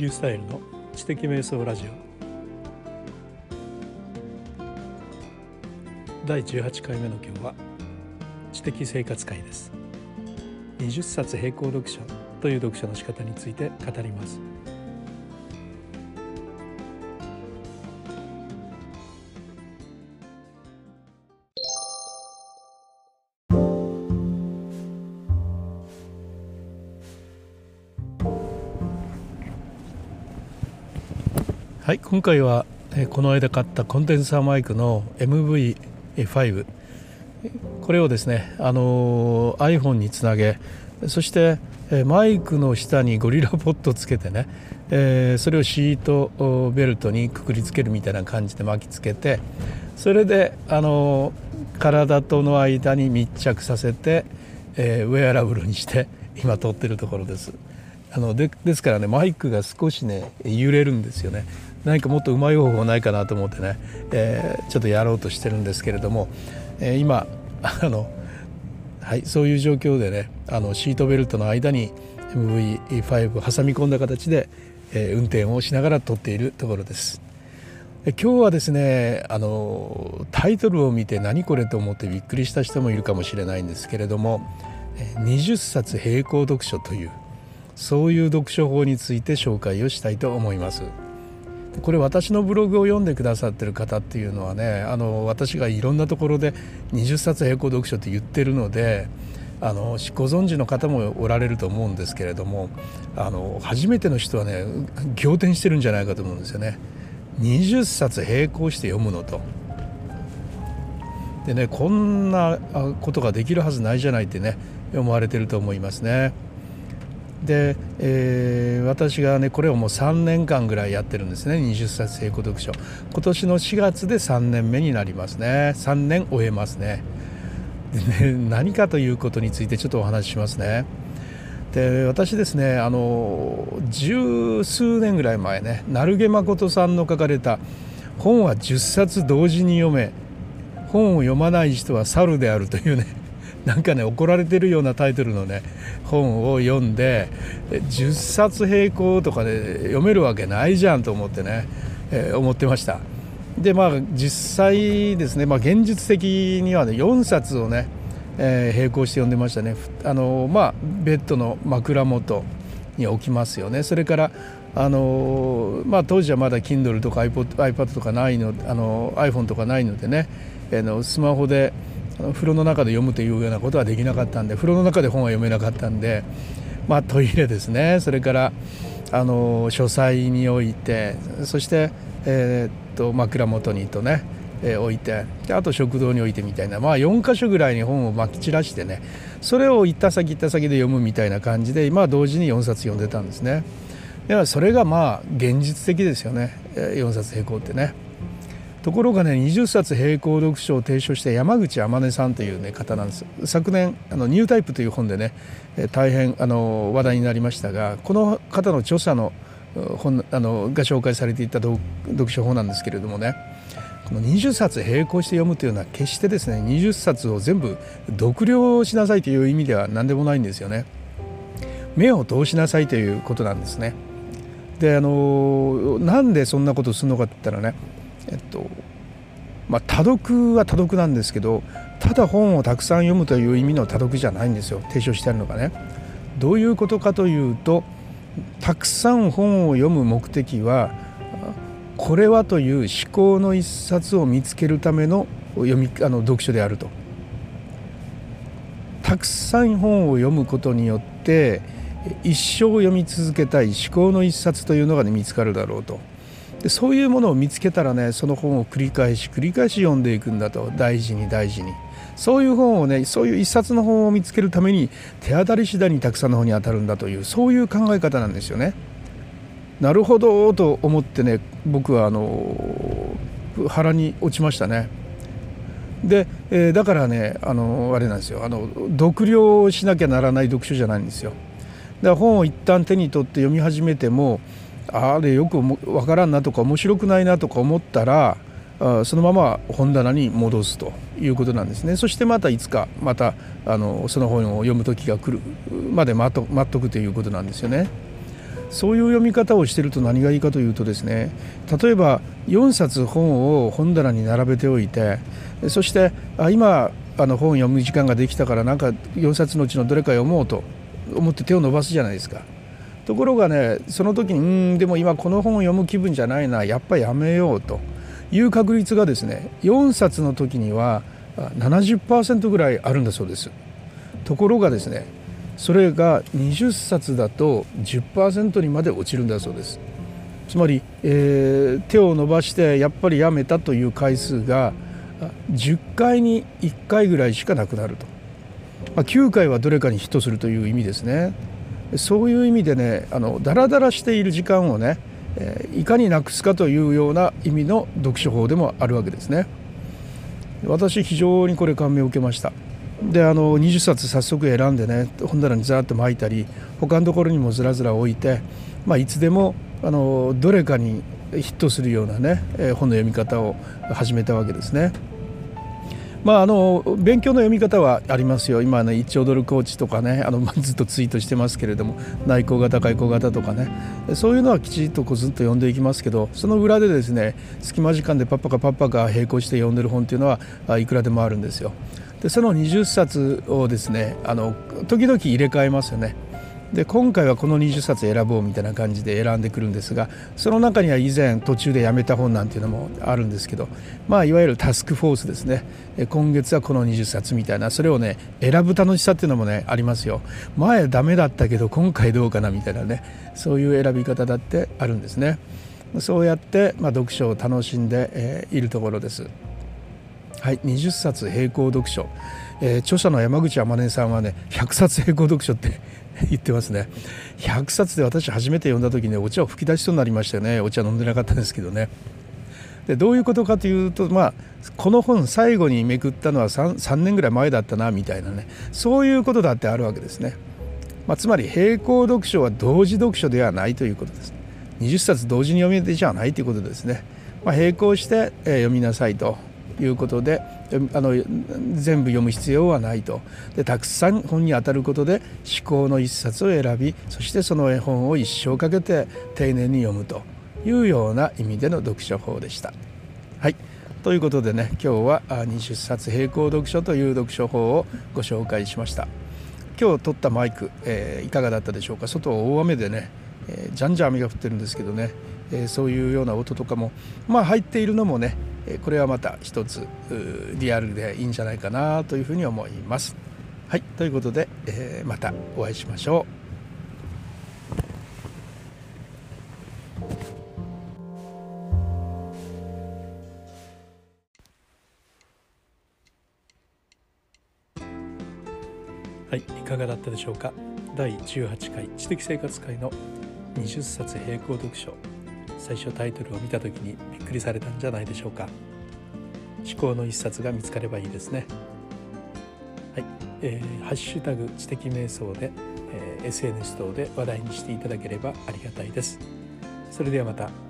リュースタイルの知的瞑想ラジオ。第18回目の今日は知的生活会です。20冊並行読書という読書の仕方について語ります。はい今回はこの間買ったコンデンサーマイクの MV5 これをですねあの iPhone につなげそしてマイクの下にゴリラポットつけてね、えー、それをシートベルトにくくりつけるみたいな感じで巻きつけてそれであの体との間に密着させて、えー、ウェアラブルにして今撮ってるところです。あのでですからねマイクが少しね揺れるんですよね。何かもっとうまい方法ないかなと思ってね、えー、ちょっとやろうとしてるんですけれども、えー、今あの、はい、そういう状況でねあのシートベルトの間に MV5 を挟み込んだ形で、えー、運転をしながら撮っているところです。今日はですねあのタイトルを見て何これと思ってびっくりした人もいるかもしれないんですけれども20冊並行読書というそういう読書法について紹介をしたいと思います。これ私のブログを読んでくださってる方っていうのはねあの私がいろんなところで20冊並行読書って言ってるのであのご存知の方もおられると思うんですけれどもあの初めての人はね仰天してるんじゃないかと思うんですよね。20冊並行して読むのと。でねこんなことができるはずないじゃないってね思われてると思いますね。で、えー、私がねこれをもう3年間ぐらいやってるんですね。20冊成功読書。今年の4月で3年目になりますね。3年終えますね。でね何かということについてちょっとお話ししますね。で私ですねあの十数年ぐらい前ね成毛誠さんの書かれた「本は10冊同時に読め。本を読まない人は猿である」というねなんかね怒られてるようなタイトルのね本を読んで10冊並行とかで読めるわけないじゃんと思ってね、えー、思ってました。でまあ実際ですね、まあ、現実的にはね4冊をね、えー、並行して読んでましたね。あのまあベッドの枕元に置きますよね。それからあのまあ、当時はまだ Kindle とか iPod, iPad とかないのあの iPhone とかないのでね、えー、のスマホで風呂の中で読むというようなことはできなかったんで風呂の中で本は読めなかったんで、まあ、トイレですねそれからあの書斎に置いてそして、えー、っと枕元にとね、えー、置いてであと食堂に置いてみたいな、まあ、4箇所ぐらいに本をまき散らしてねそれを行った先行った先で読むみたいな感じで、まあ、同時に4冊読んでたんですね。ではそれがまあ現実的ですよね4冊並行ってね。ところがね20冊並行読書を提唱した山口天音さんという、ね、方なんです昨年あの「ニュータイプ」という本でね大変あの話題になりましたがこの方の著者の本あのが紹介されていた読書法なんですけれどもねこの20冊並行して読むというのは決してですね20冊を全部読了しなさいという意味では何でもないんですよね。目を通しなさいということなんですね。であのなんでそんなことするのかって言ったらねえっとまあ、多読は多読なんですけどただ本をたくさん読むという意味の多読じゃないんですよ提唱してあるのがね。どういうことかというとたくさん本を読む目的はこれはという思考の一冊を見つけるための読みあの読書であると。たくさん本を読むことによって一生読み続けたい思考の一冊というのが、ね、見つかるだろうと。でそういうものを見つけたらねその本を繰り返し繰り返し読んでいくんだと大事に大事にそういう本をねそういう一冊の本を見つけるために手当たり次第にたくさんの本に当たるんだというそういう考え方なんですよね。なるほどと思ってね僕はあの腹に落ちましたね。で、えー、だからねあのあれなんですよあの読了しなきゃならない読書じゃないんですよ。だから本を一旦手に取って読み始めてもあれよくわからんなとか面白くないなとか思ったらそのまま本棚に戻すということなんですねそしてまたいつかまたあのその本を読む時が来るまで待っとくということなんですよねそういう読み方をしてると何がいいかというとですね例えば4冊本を本棚に並べておいてそしてあ今あの本を読む時間ができたからなんか4冊のうちのどれか読もうと思って手を伸ばすじゃないですか。ところがねその時にうんでも今この本を読む気分じゃないなやっぱやめようと。いう確率がですね4冊の時には70%ぐらいあるんだそうです。ところがですねそれが20冊だと10%にまで落ちるんだそうです。つまり、えー、手を伸ばしてやっぱりやめたという回数が10回に1回ぐらいしかなくなると、まあ、9回はどれかにヒットするという意味ですね。そういう意味でねあのダラダラしている時間をね、え、いかになくすかというような意味の読書法でもあるわけですね私非常にこれ感銘を受けましたであの20冊早速選んでね本棚にざーっと巻いたり他のところにもずらずら置いて、まあ、いつでもあのどれかにヒットするようなね本の読み方を始めたわけですね。まあ、あの勉強の読み方はありますよ、今ね、1兆ドルコーチとかね、あのずっとツイートしてますけれども、内向型、外向型とかね、そういうのはきちっとこうずっと読んでいきますけど、その裏でですね、隙間時間でパッパカパッパカ並行して読んでる本っていうのはいくらでもあるんですよ。でその20冊をですねあの時々入れ替えますよね。で今回はこの20冊選ぼうみたいな感じで選んでくるんですがその中には以前途中でやめた本なんていうのもあるんですけどまあいわゆるタスクフォースですね。今月はこの20冊みたいなそれをね選ぶ楽しさっていうのもねありますよ。前ダメだったけど今回どうかなみたいなねそういう選び方だってあるんですね。そうやって、まあ、読書を楽しんで、えー、いるところです。はい、20冊並行読書、えー、著者の山口天音さんはね100冊並行読書って言ってますね。100冊で私初めて読んだ時に、ね、お茶を吹き出しそうになりましたよねお茶飲んでなかったんですけどね。でどういうことかというと、まあ、この本最後にめくったのは 3, 3年ぐらい前だったなみたいなね。そういうことだってあるわけですね、まあ、つまり並行読書は同時読書ではないということです。20冊同時に読めてじゃないということですね、まあ、並行して、え、読みなさいと。いうことであの全部読む必要はないと。でたくさん本に当たることで思考の一冊を選びそしてその絵本を一生かけて丁寧に読むというような意味での読書法でした。はい。ということでね今日は20冊並行読書という読書法をご紹介しました。今日撮ったマイク、えー、いかがだったでしょうか？外大雨でね、えー、じゃんじゃん雨が降ってるんですけどね、えー、そういうような音とかもまあ入っているのもねこれはまた一つリアルでいいんじゃないかなというふうに思います。はいということで、えー、またお会いしましょう。はい、いかがだったでしょうか？第18回知的生活会の20冊並行読書最初タイトルを見た時にびっくりされたんじゃないでしょうか。思考の一冊が見つかればいいですね。はい、えー、ハッシュタグ知的瞑想で、えー、SNS 等で話題にしていただければありがたいです。それではまた。